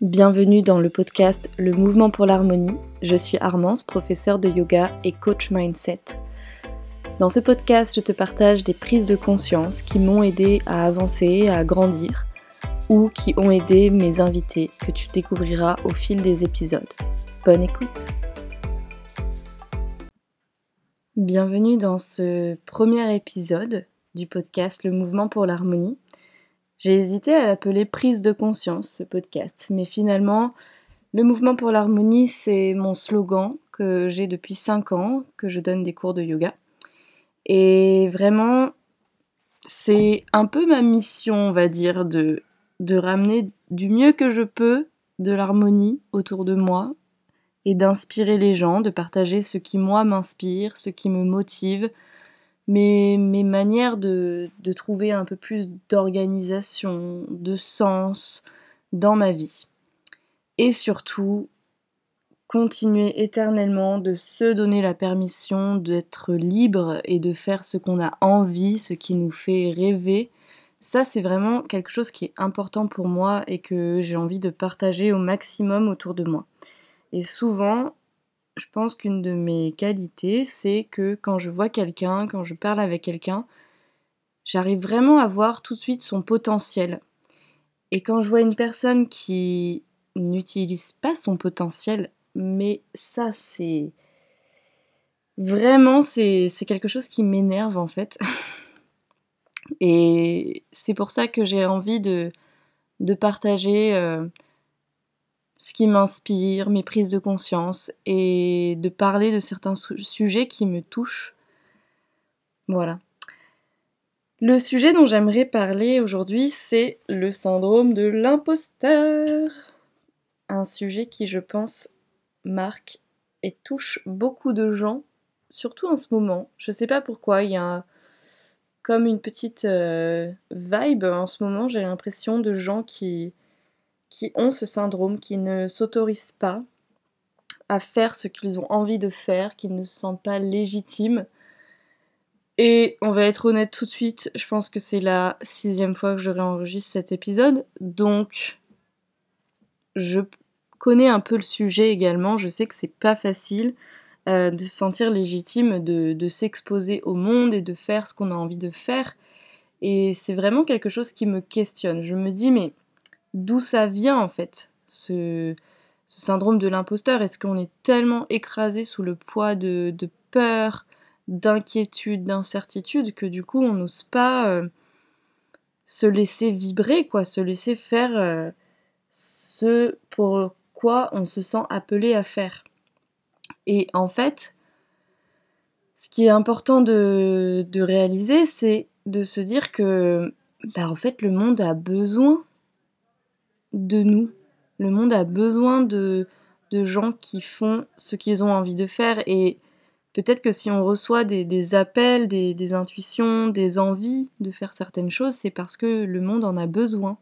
Bienvenue dans le podcast Le Mouvement pour l'Harmonie. Je suis Armance, professeure de yoga et coach mindset. Dans ce podcast, je te partage des prises de conscience qui m'ont aidé à avancer, à grandir, ou qui ont aidé mes invités que tu découvriras au fil des épisodes. Bonne écoute Bienvenue dans ce premier épisode du podcast Le Mouvement pour l'Harmonie. J'ai hésité à l'appeler prise de conscience, ce podcast, mais finalement, le mouvement pour l'harmonie, c'est mon slogan que j'ai depuis 5 ans, que je donne des cours de yoga. Et vraiment, c'est un peu ma mission, on va dire, de, de ramener du mieux que je peux de l'harmonie autour de moi et d'inspirer les gens, de partager ce qui moi m'inspire, ce qui me motive, mes, mes manières de, de trouver un peu plus d'organisation, de sens dans ma vie. Et surtout, continuer éternellement de se donner la permission d'être libre et de faire ce qu'on a envie, ce qui nous fait rêver. Ça, c'est vraiment quelque chose qui est important pour moi et que j'ai envie de partager au maximum autour de moi. Et souvent, je pense qu'une de mes qualités, c'est que quand je vois quelqu'un, quand je parle avec quelqu'un, j'arrive vraiment à voir tout de suite son potentiel. Et quand je vois une personne qui n'utilise pas son potentiel, mais ça c'est vraiment c'est quelque chose qui m'énerve en fait. Et c'est pour ça que j'ai envie de, partager euh, ce qui m'inspire, mes prises de conscience et de parler de certains sujets qui me touchent. Voilà. Le sujet dont j'aimerais parler aujourd'hui, c'est le syndrome de l'imposteur. Un sujet qui, je pense, marque et touche beaucoup de gens, surtout en ce moment. Je sais pas pourquoi, il y a comme une petite euh, vibe en ce moment, j'ai l'impression de gens qui, qui ont ce syndrome, qui ne s'autorisent pas à faire ce qu'ils ont envie de faire, qui ne se sentent pas légitimes. Et on va être honnête tout de suite, je pense que c'est la sixième fois que je réenregistre cet épisode, donc je connais un peu le sujet également, je sais que c'est pas facile euh, de se sentir légitime, de s'exposer au monde et de faire ce qu'on a envie de faire. Et c'est vraiment quelque chose qui me questionne. Je me dis, mais d'où ça vient en fait, ce, syndrome de l'imposteur Est-ce qu'on est tellement écrasé sous le poids de, peur, d'inquiétude, d'incertitude que du coup on n'ose pas euh, se laisser vibrer, quoi, se laisser faire euh, ce pour quoi on se sent appelé à faire? Et en fait, ce qui est important de, réaliser, c'est de se dire que bah, en fait le monde a besoin de nous. Le monde a besoin de, gens qui font ce qu'ils ont envie de faire et peut-être que si on reçoit des, appels, des, des, intuitions, des envies de faire certaines choses, c'est parce que le monde en a besoin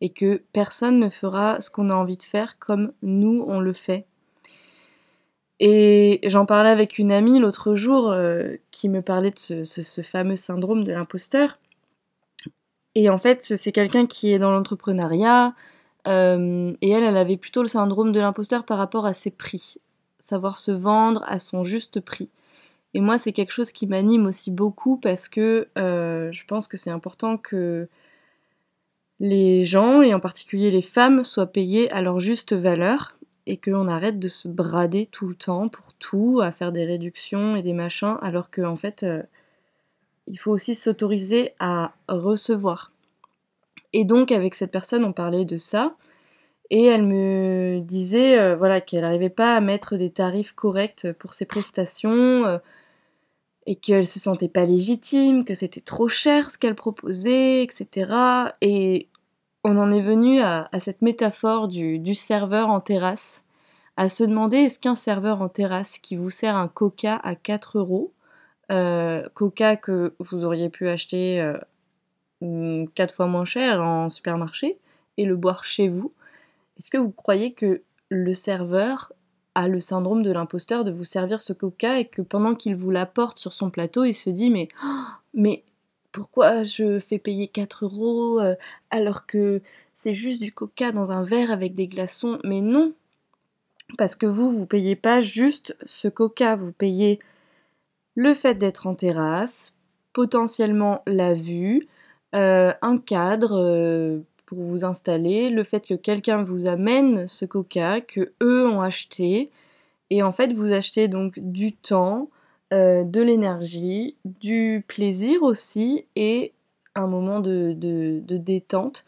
et que personne ne fera ce qu'on a envie de faire comme nous on le fait. Et j'en parlais avec une amie l'autre jour euh, qui me parlait de ce, ce fameux syndrome de l'imposteur. Et en fait, c'est quelqu'un qui est dans l'entrepreneuriat, euh, et elle, elle avait plutôt le syndrome de l'imposteur par rapport à ses prix. Savoir se vendre à son juste prix. Et moi, c'est quelque chose qui m'anime aussi beaucoup parce que euh, je pense que c'est important que les gens, et en particulier les femmes, soient payées à leur juste valeur et que l'on arrête de se brader tout le temps pour tout, à faire des réductions et des machins, alors qu'en en fait, euh, il faut aussi s'autoriser à recevoir. Et donc avec cette personne, on parlait de ça. Et elle me disait euh, voilà, qu'elle n'arrivait pas à mettre des tarifs corrects pour ses prestations euh, et qu'elle se sentait pas légitime, que c'était trop cher ce qu'elle proposait, etc. Et on en est venu à, cette métaphore du, serveur en terrasse, à se demander est-ce qu'un serveur en terrasse qui vous sert un coca à 4 euros, euh, coca que vous auriez pu acheter 4 fois moins cher en supermarché et le boire chez vous, est-ce que vous croyez que le serveur a le syndrome de l'imposteur de vous servir ce coca et que pendant qu'il vous l'apporte sur son plateau, il se dit mais, mais pourquoi je fais payer 4 euros euh, alors que c'est juste du coca dans un verre avec des glaçons? Mais non, parce que vous, vous payez pas juste ce coca, vous payez le fait d'être en terrasse, potentiellement la vue, un cadre euh, pour vous installer, le fait que quelqu'un vous amène ce coca que eux ont acheté, et en fait vous achetez donc du temps, euh, de l'énergie, du plaisir aussi, et un moment de, de détente.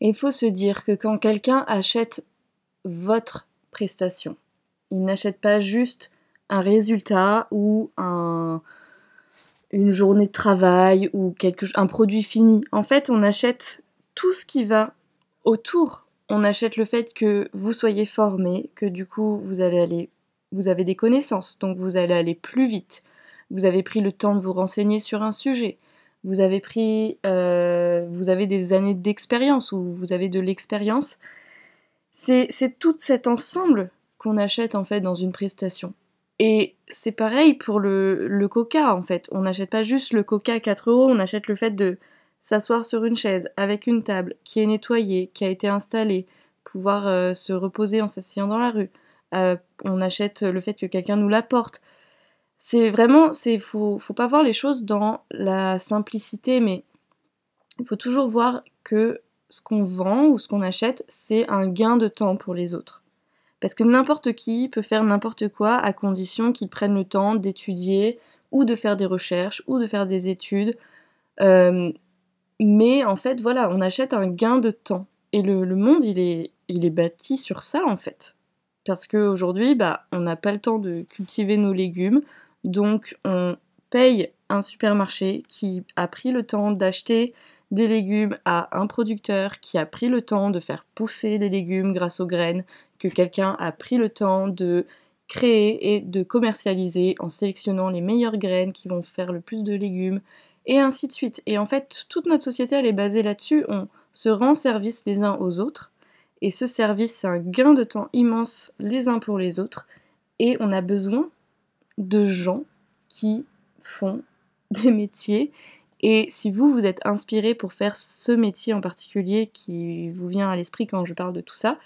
Il faut se dire que quand quelqu'un achète votre prestation, il n'achète pas juste un résultat ou un, une journée de travail ou quelque, un produit fini. En fait, on achète tout ce qui va autour. On achète le fait que vous soyez formé, que du coup vous allez vous avez des connaissances, donc vous allez aller plus vite. Vous avez pris le temps de vous renseigner sur un sujet. Vous avez pris, euh, vous avez des années d'expérience ou vous avez de l'expérience. C'est tout cet ensemble qu'on achète en fait dans une prestation. Et c'est pareil pour le, coca en fait. On n'achète pas juste le coca à 4 euros, on achète le fait de s'asseoir sur une chaise avec une table qui est nettoyée, qui a été installée, pouvoir euh, se reposer en s'asseyant dans la rue. Euh, on achète le fait que quelqu'un nous l'apporte. C'est vraiment, c'est faut, faut pas voir les choses dans la simplicité, mais il faut toujours voir que ce qu'on vend ou ce qu'on achète, c'est un gain de temps pour les autres. Parce que n'importe qui peut faire n'importe quoi à condition qu'il prenne le temps d'étudier ou de faire des recherches ou de faire des études. Euh, mais en fait, voilà, on achète un gain de temps. Et le, monde, il est, il est bâti sur ça, en fait. Parce qu'aujourd'hui, bah, on n'a pas le temps de cultiver nos légumes. Donc, on paye un supermarché qui a pris le temps d'acheter des légumes à un producteur qui a pris le temps de faire pousser les légumes grâce aux graines, que quelqu'un a pris le temps de créer et de commercialiser en sélectionnant les meilleures graines qui vont faire le plus de légumes, et ainsi de suite. Et en fait, toute notre société, elle est basée là-dessus. On se rend service les uns aux autres, et ce service, c'est un gain de temps immense les uns pour les autres, et on a besoin de gens qui font des métiers. Et si vous, vous êtes inspiré pour faire ce métier en particulier qui vous vient à l'esprit quand je parle de tout ça,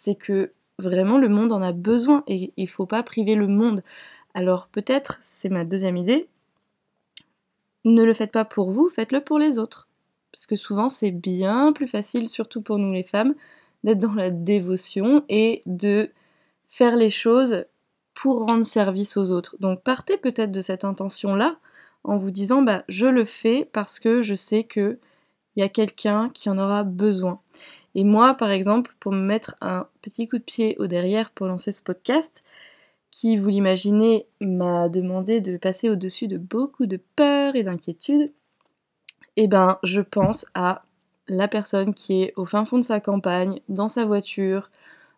c'est que vraiment le monde en a besoin et il faut pas priver le monde. Alors peut-être, c'est ma deuxième idée, ne le faites pas pour vous, faites-le pour les autres. Parce que souvent c'est bien plus facile, surtout pour nous les femmes, d'être dans la dévotion et de faire les choses pour rendre service aux autres. Donc partez peut-être de cette intention-là en vous disant bah je le fais parce que je sais que il y a quelqu'un qui en aura besoin. Et moi, par exemple, pour me mettre un petit coup de pied au derrière pour lancer ce podcast, qui, vous l'imaginez, m'a demandé de passer au-dessus de beaucoup de peurs et d'inquiétudes, eh ben, je pense à la personne qui est au fin fond de sa campagne, dans sa voiture,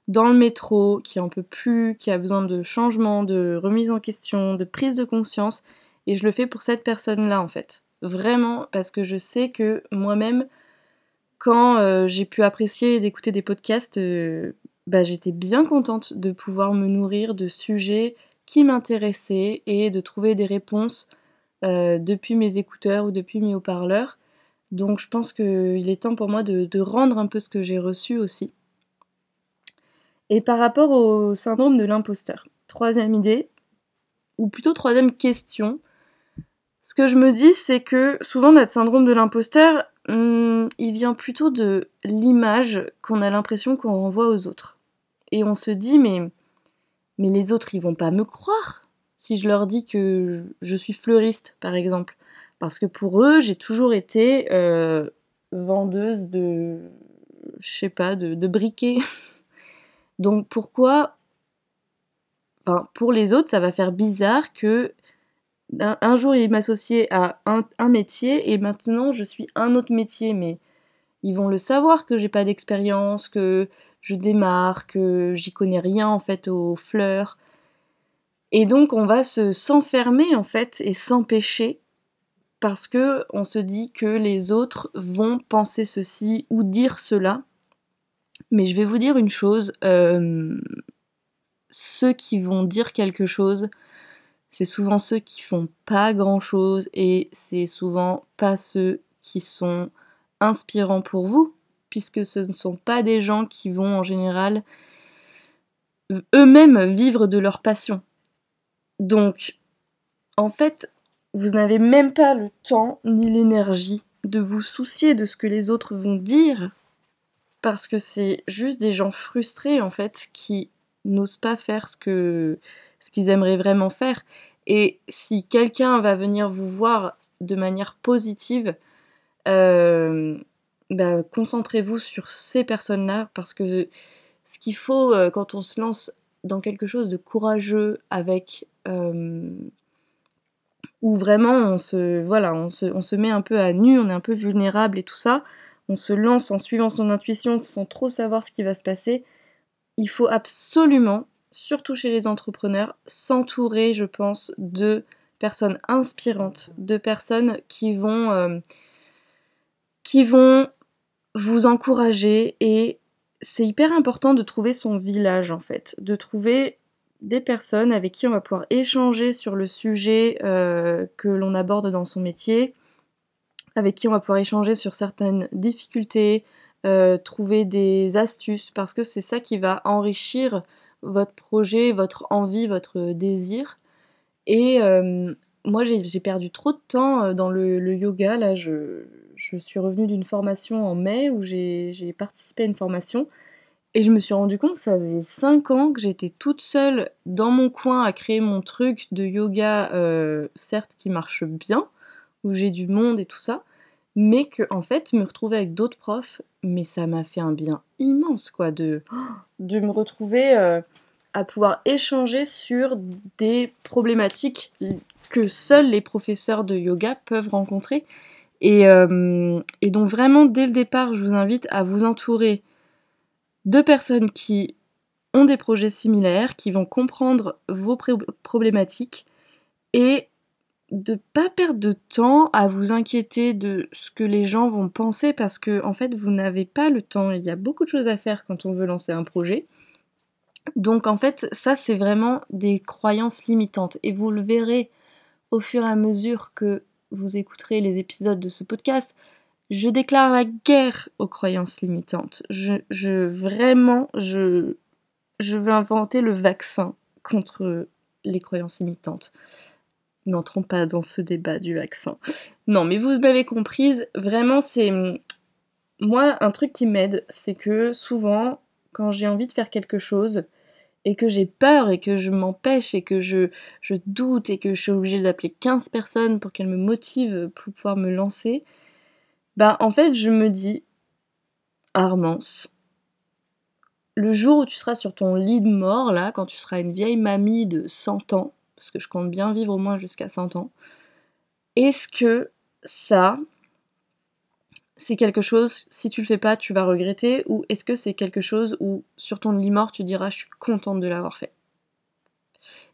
dans le métro, qui en peut plus, qui a besoin de changement, de remise en question, de prise de conscience, et je le fais pour cette personne-là en fait. Vraiment, parce que je sais que moi-même, quand euh, j'ai pu apprécier d'écouter des podcasts, euh, bah, j'étais bien contente de pouvoir me nourrir de sujets qui m'intéressaient et de trouver des réponses euh, depuis mes écouteurs ou depuis mes haut-parleurs. Donc je pense qu'il est temps pour moi de, de rendre un peu ce que j'ai reçu aussi. Et par rapport au syndrome de l'imposteur, troisième idée, ou plutôt troisième question, ce que je me dis, c'est que souvent notre syndrome de l'imposteur, hmm, il vient plutôt de l'image qu'on a l'impression qu'on renvoie aux autres. Et on se dit, mais, mais les autres, ils vont pas me croire si je leur dis que je suis fleuriste, par exemple. Parce que pour eux, j'ai toujours été euh, vendeuse de, je sais pas, de, de briquets. Donc pourquoi, enfin, pour les autres, ça va faire bizarre que un, jour il m'associait à un, métier et maintenant je suis un autre métier, mais ils vont le savoir que j'ai pas d'expérience, que je démarre, que j'y connais rien en fait aux fleurs. Et donc on va se s'enfermer en fait et s'empêcher parce que on se dit que les autres vont penser ceci ou dire cela. Mais je vais vous dire une chose, euh, ceux qui vont dire quelque chose, c'est souvent ceux qui font pas grand chose et c'est souvent pas ceux qui sont inspirants pour vous. puisque ce ne sont pas des gens qui vont en général eux-mêmes vivre de leur passion. Donc, en fait, vous n'avez même pas le temps ni l'énergie de vous soucier de ce que les autres vont dire, parce que c'est juste des gens frustrés, en fait, qui n'osent pas faire ce que ce qu'ils aimeraient vraiment faire. Et si quelqu'un va venir vous voir de manière positive, euh, bah, concentrez-vous sur ces personnes-là parce que ce qu'il faut euh, quand on se lance dans quelque chose de courageux avec euh, où vraiment on se voilà on se, on se, met un peu à nu, on est un peu vulnérable et tout ça, on se lance en suivant son intuition sans trop savoir ce qui va se passer. Il faut absolument, surtout chez les entrepreneurs, s'entourer, je pense, de personnes inspirantes, de personnes qui vont, euh, qui vont vous encourager. Et c'est hyper important de trouver son village en fait, de trouver des personnes avec qui on va pouvoir échanger sur le sujet euh, que l'on aborde dans son métier, avec qui on va pouvoir échanger sur certaines difficultés, euh, trouver des astuces, parce que c'est ça qui va enrichir votre projet, votre envie, votre désir. Et euh, moi, j'ai perdu trop de temps dans le, yoga. Là, je, je suis revenue d'une formation en mai où j'ai participé à une formation. Et je me suis rendu compte que ça faisait 5 ans que j'étais toute seule dans mon coin à créer mon truc de yoga, euh, certes qui marche bien, où j'ai du monde et tout ça, mais que en fait me retrouver avec d'autres profs, mais ça m'a fait un bien immense quoi de, de me retrouver euh, à pouvoir échanger sur des problématiques que seuls les professeurs de yoga peuvent rencontrer. Et, euh, et donc vraiment dès le départ, je vous invite à vous entourer deux personnes qui ont des projets similaires, qui vont comprendre vos problématiques et de pas perdre de temps à vous inquiéter de ce que les gens vont penser parce que en fait vous n'avez pas le temps. Il y a beaucoup de choses à faire quand on veut lancer un projet. Donc en fait ça c'est vraiment des croyances limitantes et vous le verrez au fur et à mesure que vous écouterez les épisodes de ce podcast. Je déclare la guerre aux croyances limitantes. Je, vraiment, je veux inventer le vaccin contre les croyances limitantes. N'entrons pas dans ce débat du vaccin. Non, mais vous m'avez comprise, vraiment, c'est. Moi, un truc qui m'aide, c'est que souvent, quand j'ai envie de faire quelque chose, et que j'ai peur et que je m'empêche et que je, je doute et que je suis obligée d'appeler 15 personnes pour qu'elles me motivent pour pouvoir me lancer, bah en fait je me dis, Armance, le jour où tu seras sur ton lit de mort, là, quand tu seras une vieille mamie de 100 ans, parce que je compte bien vivre au moins jusqu'à 100 ans, est-ce que ça, c'est quelque chose, si tu le fais pas, tu vas regretter, ou est-ce que c'est quelque chose où, sur ton lit mort, tu diras, je suis contente de l'avoir fait?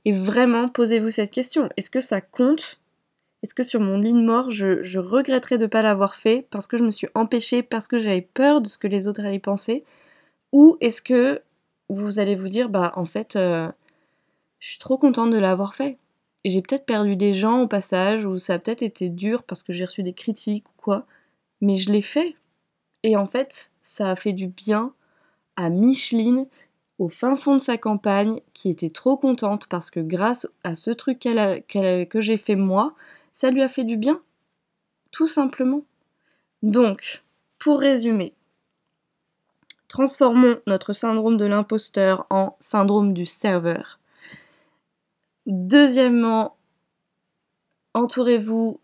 Et vraiment, posez-vous cette question, est-ce que ça compte? Est-ce que sur mon lit mort, je, regretterais de ne pas l'avoir fait parce que je me suis empêchée, parce que j'avais peur de ce que les autres allaient penser? Ou est-ce que vous allez vous dire, bah en fait, euh, je suis trop contente de l'avoir fait Et j'ai peut-être perdu des gens au passage, ou ça a peut-être été dur parce que j'ai reçu des critiques ou quoi, mais je l'ai fait. Et en fait, ça a fait du bien à Micheline, au fin fond de sa campagne, qui était trop contente parce que grâce à ce truc que j'ai fait moi, ça lui a fait du bien. Tout simplement. Donc, pour résumer, transformons notre syndrome de l'imposteur en syndrome du serveur. Deuxièmement, entourez-vous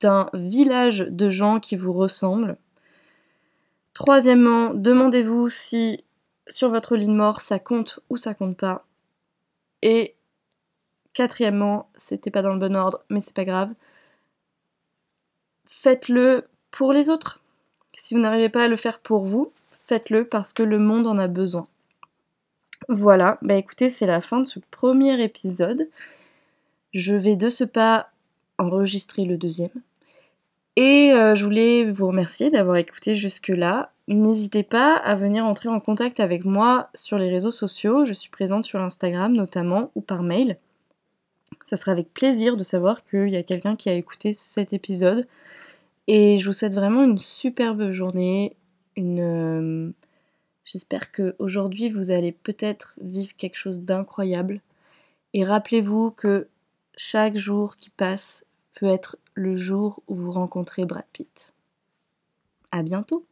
d'un village de gens qui vous ressemblent. Troisièmement, demandez-vous si sur votre ligne mort ça compte ou ça compte pas. Et Quatrièmement, c'était pas dans le bon ordre, mais c'est pas grave. Faites-le pour les autres. Si vous n'arrivez pas à le faire pour vous, faites-le parce que le monde en a besoin. Voilà, bah écoutez, c'est la fin de ce premier épisode. Je vais de ce pas enregistrer le deuxième. Et euh, je voulais vous remercier d'avoir écouté jusque-là. N'hésitez pas à venir entrer en contact avec moi sur les réseaux sociaux. Je suis présente sur Instagram notamment ou par mail. Ça sera avec plaisir de savoir qu'il y a quelqu'un qui a écouté cet épisode. Et je vous souhaite vraiment une superbe journée, une... J'espère qu'aujourd'hui vous allez peut-être vivre quelque chose d'incroyable. Et rappelez-vous que chaque jour qui passe peut être le jour où vous rencontrez Brad Pitt. À bientôt